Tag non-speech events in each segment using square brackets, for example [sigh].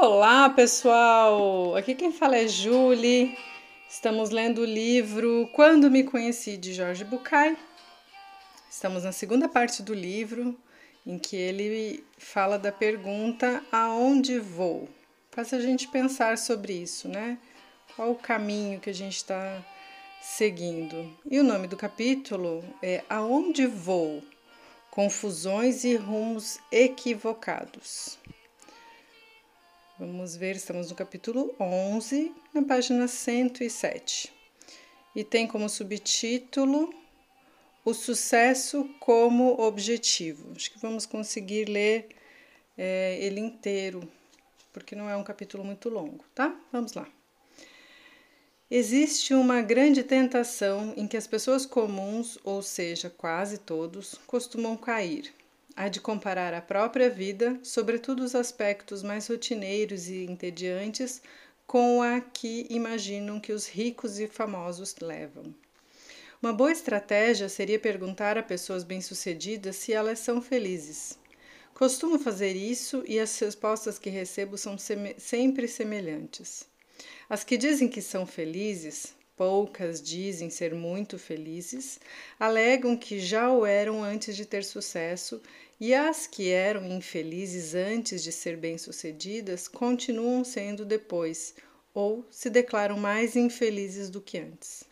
Olá, pessoal! Aqui quem fala é Julie. Estamos lendo o livro Quando Me Conheci de Jorge Bucay. Estamos na segunda parte do livro, em que ele fala da pergunta aonde vou? Faz a gente pensar sobre isso, né? Qual o caminho que a gente está seguindo? E o nome do capítulo é Aonde Vou? Confusões e rumos equivocados. Vamos ver, estamos no capítulo 11, na página 107. E tem como subtítulo O sucesso como objetivo. Acho que vamos conseguir ler é, ele inteiro, porque não é um capítulo muito longo, tá? Vamos lá. Existe uma grande tentação em que as pessoas comuns, ou seja, quase todos, costumam cair a de comparar a própria vida, sobretudo os aspectos mais rotineiros e entediantes, com a que imaginam que os ricos e famosos levam. Uma boa estratégia seria perguntar a pessoas bem-sucedidas se elas são felizes. Costumo fazer isso e as respostas que recebo são sempre semelhantes. As que dizem que são felizes, poucas dizem ser muito felizes, alegam que já o eram antes de ter sucesso e as que eram infelizes antes de ser bem-sucedidas continuam sendo depois, ou se declaram mais infelizes do que antes.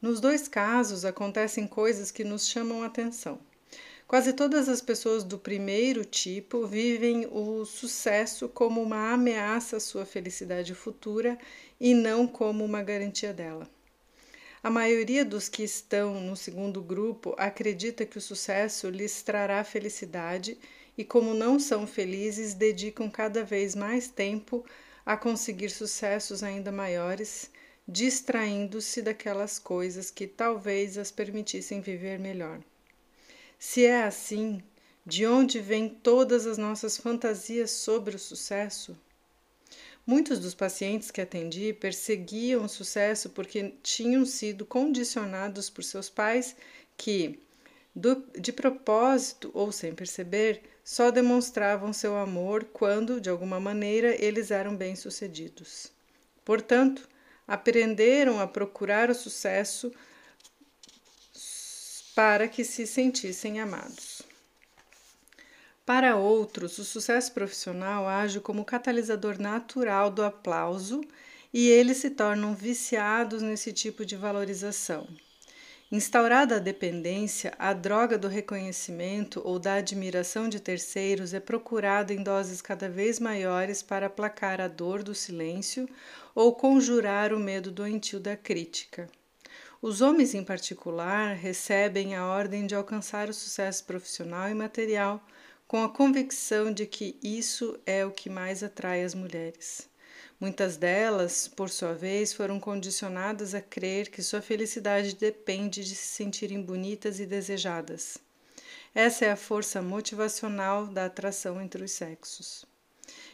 Nos dois casos acontecem coisas que nos chamam a atenção. Quase todas as pessoas do primeiro tipo vivem o sucesso como uma ameaça à sua felicidade futura e não como uma garantia dela. A maioria dos que estão no segundo grupo acredita que o sucesso lhes trará felicidade e, como não são felizes, dedicam cada vez mais tempo a conseguir sucessos ainda maiores, distraindo-se daquelas coisas que talvez as permitissem viver melhor. Se é assim, de onde vêm todas as nossas fantasias sobre o sucesso? Muitos dos pacientes que atendi perseguiam o sucesso porque tinham sido condicionados por seus pais que, do, de propósito ou sem perceber, só demonstravam seu amor quando, de alguma maneira, eles eram bem-sucedidos. Portanto, aprenderam a procurar o sucesso para que se sentissem amados. Para outros, o sucesso profissional age como catalisador natural do aplauso e eles se tornam viciados nesse tipo de valorização. Instaurada a dependência, a droga do reconhecimento ou da admiração de terceiros é procurada em doses cada vez maiores para aplacar a dor do silêncio ou conjurar o medo doentio da crítica. Os homens, em particular, recebem a ordem de alcançar o sucesso profissional e material com a convicção de que isso é o que mais atrai as mulheres. Muitas delas, por sua vez, foram condicionadas a crer que sua felicidade depende de se sentirem bonitas e desejadas. Essa é a força motivacional da atração entre os sexos.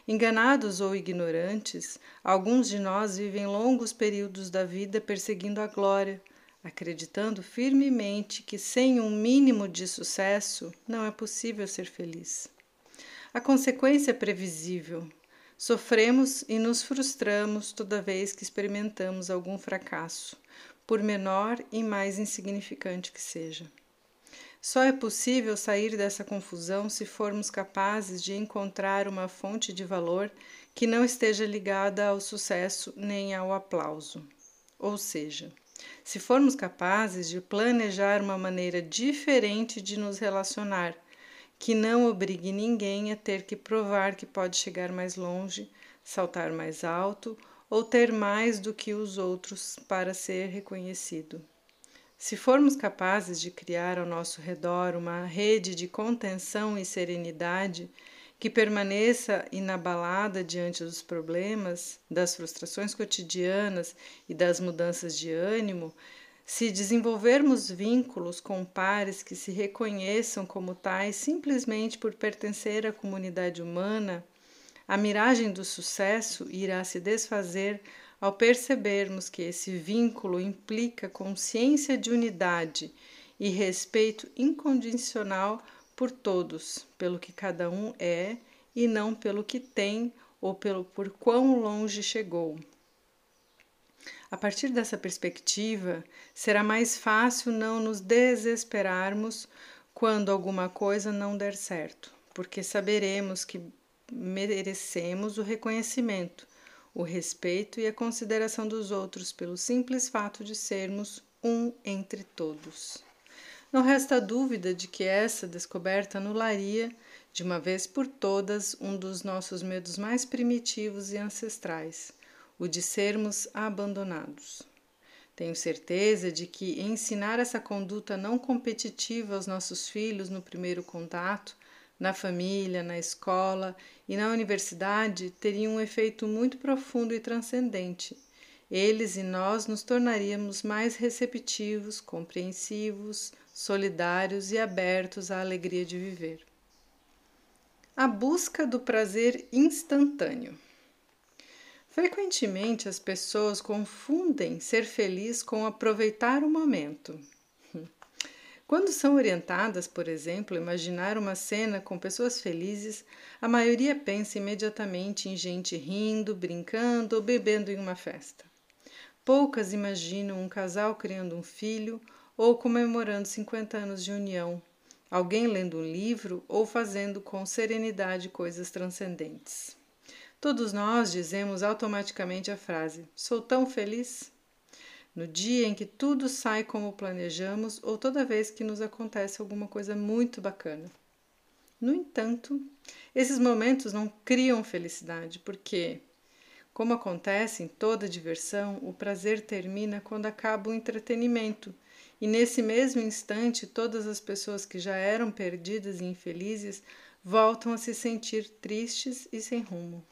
Enganados ou ignorantes, alguns de nós vivem longos períodos da vida perseguindo a glória, acreditando firmemente que sem um mínimo de sucesso não é possível ser feliz. A consequência é previsível. Sofremos e nos frustramos toda vez que experimentamos algum fracasso, por menor e mais insignificante que seja. Só é possível sair dessa confusão se formos capazes de encontrar uma fonte de valor que não esteja ligada ao sucesso nem ao aplauso. Ou seja, se formos capazes de planejar uma maneira diferente de nos relacionar, que não obrigue ninguém a ter que provar que pode chegar mais longe, saltar mais alto ou ter mais do que os outros para ser reconhecido. Se formos capazes de criar ao nosso redor uma rede de contenção e serenidade, que permaneça inabalada diante dos problemas, das frustrações cotidianas e das mudanças de ânimo, se desenvolvermos vínculos com pares que se reconheçam como tais simplesmente por pertencer à comunidade humana, a miragem do sucesso irá se desfazer ao percebermos que esse vínculo implica consciência de unidade e respeito incondicional por todos, pelo que cada um é e não pelo que tem ou pelo por quão longe chegou. A partir dessa perspectiva, será mais fácil não nos desesperarmos quando alguma coisa não der certo, porque saberemos que merecemos o reconhecimento, o respeito e a consideração dos outros pelo simples fato de sermos um entre todos. Não resta dúvida de que essa descoberta anularia, de uma vez por todas, um dos nossos medos mais primitivos e ancestrais, o de sermos abandonados. Tenho certeza de que ensinar essa conduta não competitiva aos nossos filhos no primeiro contato, na família, na escola e na universidade teria um efeito muito profundo e transcendente. Eles e nós nos tornaríamos mais receptivos, compreensivos, solidários e abertos à alegria de viver. A busca do prazer instantâneo. Frequentemente as pessoas confundem ser feliz com aproveitar o momento. [laughs] Quando são orientadas, por exemplo, a imaginar uma cena com pessoas felizes, a maioria pensa imediatamente em gente rindo, brincando ou bebendo em uma festa. Poucas imaginam um casal criando um filho ou comemorando 50 anos de união, alguém lendo um livro ou fazendo com serenidade coisas transcendentes. Todos nós dizemos automaticamente a frase: Sou tão feliz. No dia em que tudo sai como planejamos ou toda vez que nos acontece alguma coisa muito bacana. No entanto, esses momentos não criam felicidade, porque, como acontece em toda diversão, o prazer termina quando acaba o entretenimento e nesse mesmo instante todas as pessoas que já eram perdidas e infelizes voltam a se sentir tristes e sem rumo.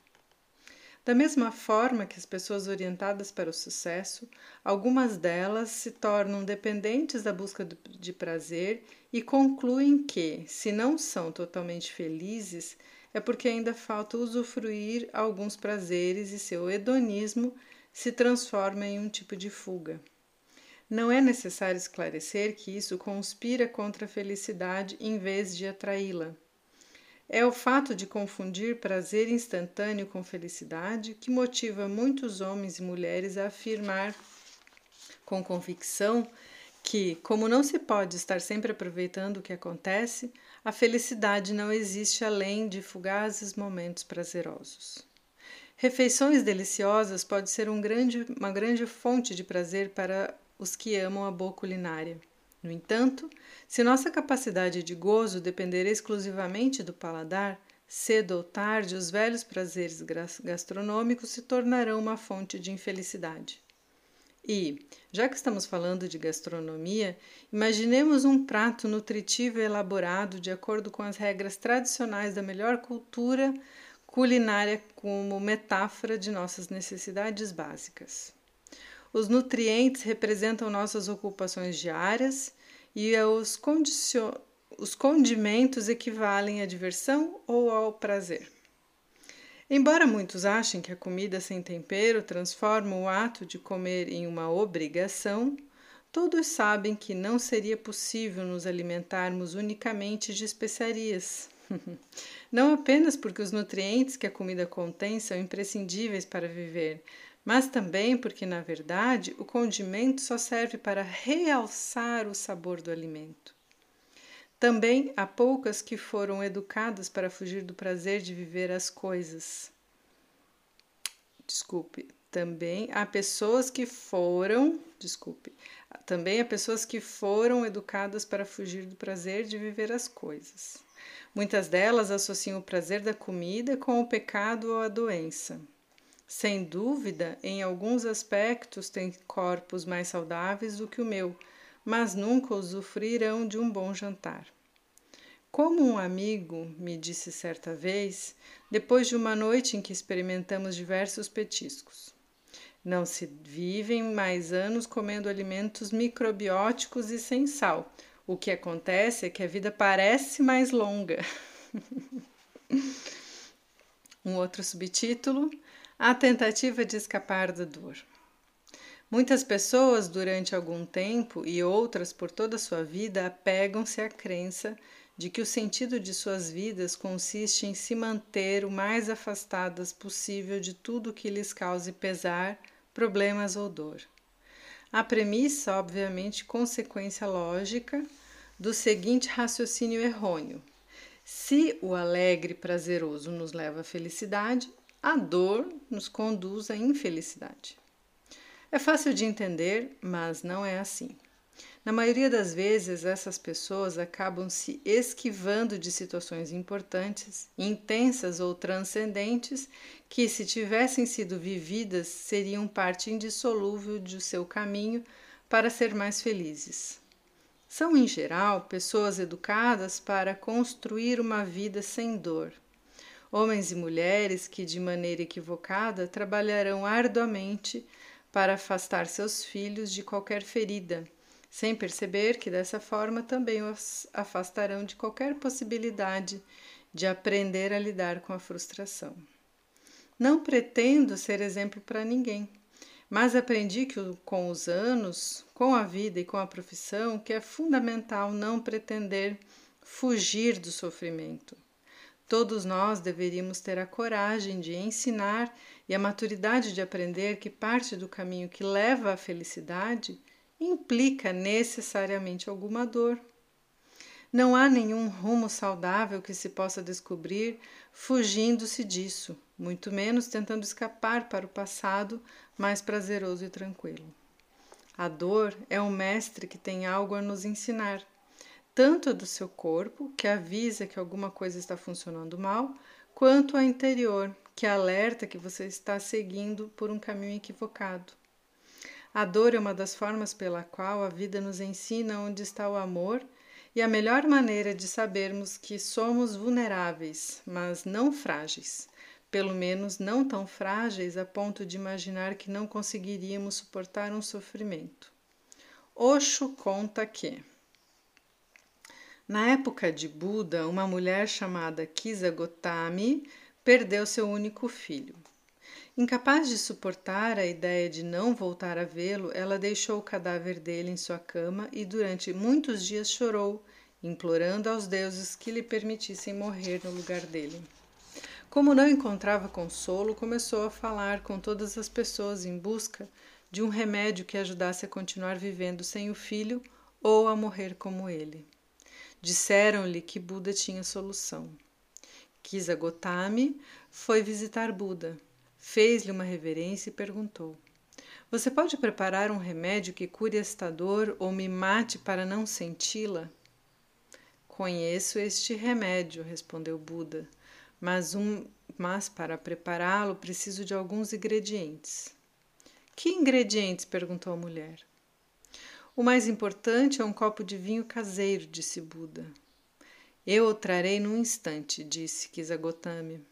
Da mesma forma que as pessoas orientadas para o sucesso, algumas delas se tornam dependentes da busca de prazer e concluem que, se não são totalmente felizes, é porque ainda falta usufruir alguns prazeres e seu hedonismo se transforma em um tipo de fuga. Não é necessário esclarecer que isso conspira contra a felicidade em vez de atraí-la. É o fato de confundir prazer instantâneo com felicidade que motiva muitos homens e mulheres a afirmar com convicção que, como não se pode estar sempre aproveitando o que acontece, a felicidade não existe além de fugazes momentos prazerosos. Refeições deliciosas pode ser um grande, uma grande fonte de prazer para os que amam a boa culinária. No entanto, se nossa capacidade de gozo depender exclusivamente do paladar, cedo ou tarde os velhos prazeres gastronômicos se tornarão uma fonte de infelicidade. E, já que estamos falando de gastronomia, imaginemos um prato nutritivo elaborado de acordo com as regras tradicionais da melhor cultura culinária como metáfora de nossas necessidades básicas. Os nutrientes representam nossas ocupações diárias e os, os condimentos equivalem à diversão ou ao prazer. Embora muitos achem que a comida sem tempero transforma o ato de comer em uma obrigação, todos sabem que não seria possível nos alimentarmos unicamente de especiarias. [laughs] não apenas porque os nutrientes que a comida contém são imprescindíveis para viver, mas também porque, na verdade, o condimento só serve para realçar o sabor do alimento. Também há poucas que foram educadas para fugir do prazer de viver as coisas. Desculpe, também há pessoas que foram, desculpe, também há pessoas que foram educadas para fugir do prazer de viver as coisas. Muitas delas associam o prazer da comida com o pecado ou a doença. Sem dúvida, em alguns aspectos têm corpos mais saudáveis do que o meu, mas nunca usufruirão de um bom jantar. Como um amigo me disse certa vez, depois de uma noite em que experimentamos diversos petiscos. Não se vivem mais anos comendo alimentos microbióticos e sem sal. O que acontece é que a vida parece mais longa. [laughs] um outro subtítulo: a tentativa de escapar da dor. Muitas pessoas, durante algum tempo e outras por toda a sua vida, apegam-se à crença de que o sentido de suas vidas consiste em se manter o mais afastadas possível de tudo que lhes cause pesar, problemas ou dor. A premissa, obviamente, consequência lógica do seguinte raciocínio errôneo: se o alegre prazeroso nos leva à felicidade, a dor nos conduz à infelicidade. É fácil de entender, mas não é assim. Na maioria das vezes, essas pessoas acabam se esquivando de situações importantes, intensas ou transcendentes que, se tivessem sido vividas, seriam parte indissolúvel de seu caminho para ser mais felizes. São, em geral, pessoas educadas para construir uma vida sem dor. Homens e mulheres que, de maneira equivocada, trabalharão arduamente para afastar seus filhos de qualquer ferida sem perceber que dessa forma também os afastarão de qualquer possibilidade de aprender a lidar com a frustração. Não pretendo ser exemplo para ninguém, mas aprendi que com os anos, com a vida e com a profissão, que é fundamental não pretender fugir do sofrimento. Todos nós deveríamos ter a coragem de ensinar e a maturidade de aprender que parte do caminho que leva à felicidade implica necessariamente alguma dor. Não há nenhum rumo saudável que se possa descobrir fugindo-se disso, muito menos tentando escapar para o passado mais prazeroso e tranquilo. A dor é um mestre que tem algo a nos ensinar, tanto do seu corpo, que avisa que alguma coisa está funcionando mal, quanto a interior, que alerta que você está seguindo por um caminho equivocado. A dor é uma das formas pela qual a vida nos ensina onde está o amor e a melhor maneira de sabermos que somos vulneráveis, mas não frágeis. Pelo menos não tão frágeis a ponto de imaginar que não conseguiríamos suportar um sofrimento. Osho conta que, na época de Buda, uma mulher chamada Kisa Gotami perdeu seu único filho. Incapaz de suportar a ideia de não voltar a vê-lo, ela deixou o cadáver dele em sua cama e durante muitos dias chorou, implorando aos deuses que lhe permitissem morrer no lugar dele. Como não encontrava consolo, começou a falar com todas as pessoas em busca de um remédio que ajudasse a continuar vivendo sem o filho ou a morrer como ele. Disseram-lhe que Buda tinha solução. Kisa Gotami foi visitar Buda fez-lhe uma reverência e perguntou: Você pode preparar um remédio que cure esta dor ou me mate para não senti-la? Conheço este remédio, respondeu Buda, mas, um, mas para prepará-lo preciso de alguns ingredientes. Que ingredientes? perguntou a mulher. O mais importante é um copo de vinho caseiro, disse Buda. Eu o trarei num instante, disse Kisagotami.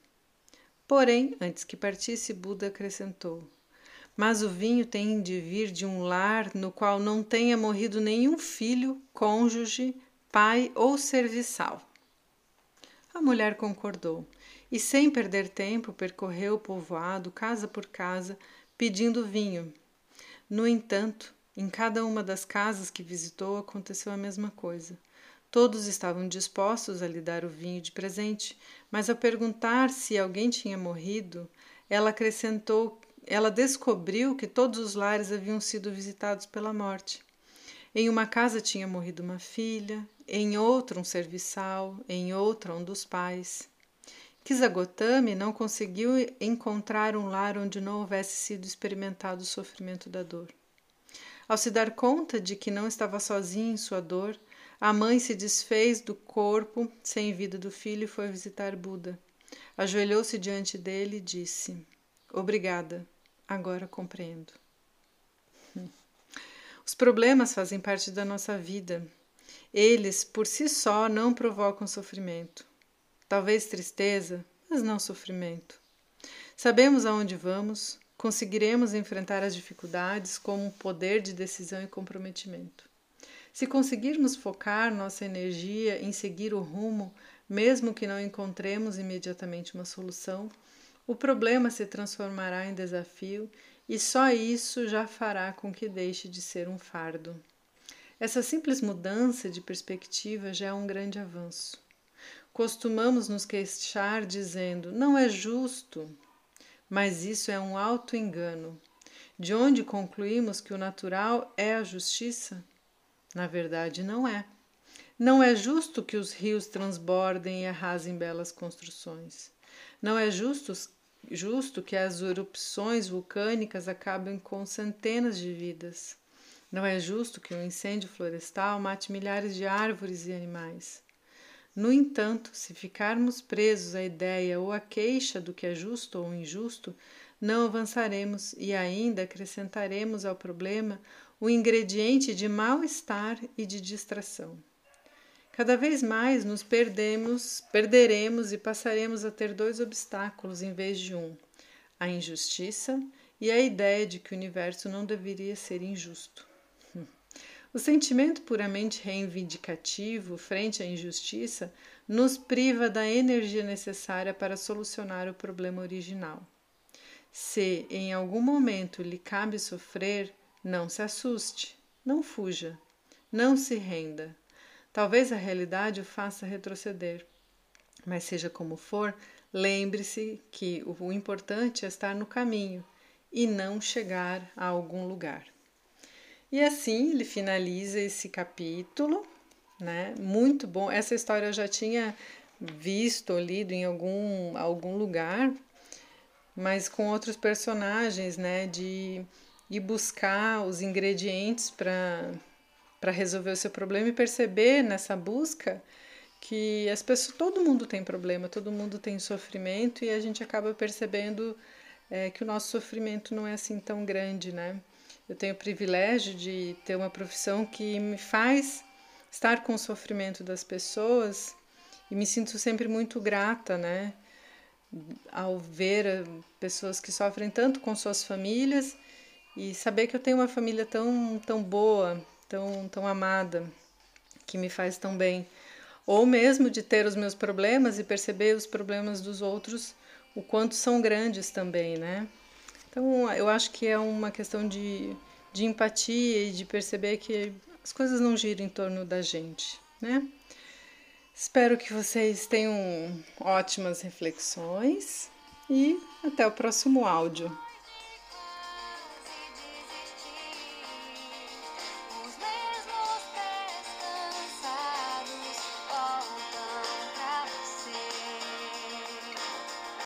Porém, antes que partisse, Buda acrescentou: Mas o vinho tem de vir de um lar no qual não tenha morrido nenhum filho, cônjuge, pai ou serviçal. A mulher concordou e, sem perder tempo, percorreu o povoado, casa por casa, pedindo vinho. No entanto, em cada uma das casas que visitou aconteceu a mesma coisa. Todos estavam dispostos a lhe dar o vinho de presente, mas ao perguntar se alguém tinha morrido, ela acrescentou, ela descobriu que todos os lares haviam sido visitados pela morte. Em uma casa tinha morrido uma filha, em outra um serviçal, em outra um dos pais. Kisagotami não conseguiu encontrar um lar onde não houvesse sido experimentado o sofrimento da dor. Ao se dar conta de que não estava sozinha em sua dor, a mãe se desfez do corpo sem vida do filho e foi visitar Buda. Ajoelhou-se diante dele e disse: Obrigada, agora compreendo. [laughs] Os problemas fazem parte da nossa vida. Eles, por si só, não provocam sofrimento. Talvez tristeza, mas não sofrimento. Sabemos aonde vamos, conseguiremos enfrentar as dificuldades com um poder de decisão e comprometimento. Se conseguirmos focar nossa energia em seguir o rumo, mesmo que não encontremos imediatamente uma solução, o problema se transformará em desafio e só isso já fará com que deixe de ser um fardo. Essa simples mudança de perspectiva já é um grande avanço. Costumamos nos queixar dizendo: não é justo, mas isso é um auto-engano. De onde concluímos que o natural é a justiça? Na verdade, não é. Não é justo que os rios transbordem e arrasem belas construções. Não é justo, justo que as erupções vulcânicas acabem com centenas de vidas. Não é justo que um incêndio florestal mate milhares de árvores e animais. No entanto, se ficarmos presos à ideia ou à queixa do que é justo ou injusto, não avançaremos e ainda acrescentaremos ao problema o ingrediente de mal-estar e de distração. Cada vez mais nos perdemos, perderemos e passaremos a ter dois obstáculos em vez de um: a injustiça e a ideia de que o universo não deveria ser injusto. O sentimento puramente reivindicativo frente à injustiça nos priva da energia necessária para solucionar o problema original. Se em algum momento lhe cabe sofrer, não se assuste, não fuja, não se renda. Talvez a realidade o faça retroceder. Mas seja como for, lembre-se que o importante é estar no caminho e não chegar a algum lugar. E assim ele finaliza esse capítulo, né? Muito bom. Essa história eu já tinha visto ou lido em algum, algum lugar, mas com outros personagens, né? De ir buscar os ingredientes para resolver o seu problema e perceber nessa busca que as pessoas, todo mundo tem problema, todo mundo tem sofrimento e a gente acaba percebendo é, que o nosso sofrimento não é assim tão grande, né? Eu tenho o privilégio de ter uma profissão que me faz estar com o sofrimento das pessoas e me sinto sempre muito grata, né? Ao ver eh, pessoas que sofrem tanto com suas famílias e saber que eu tenho uma família tão, tão boa, tão, tão amada, que me faz tão bem. Ou mesmo de ter os meus problemas e perceber os problemas dos outros, o quanto são grandes também, né? Então, eu acho que é uma questão de, de empatia e de perceber que as coisas não giram em torno da gente, né? Espero que vocês tenham ótimas reflexões e até o próximo áudio.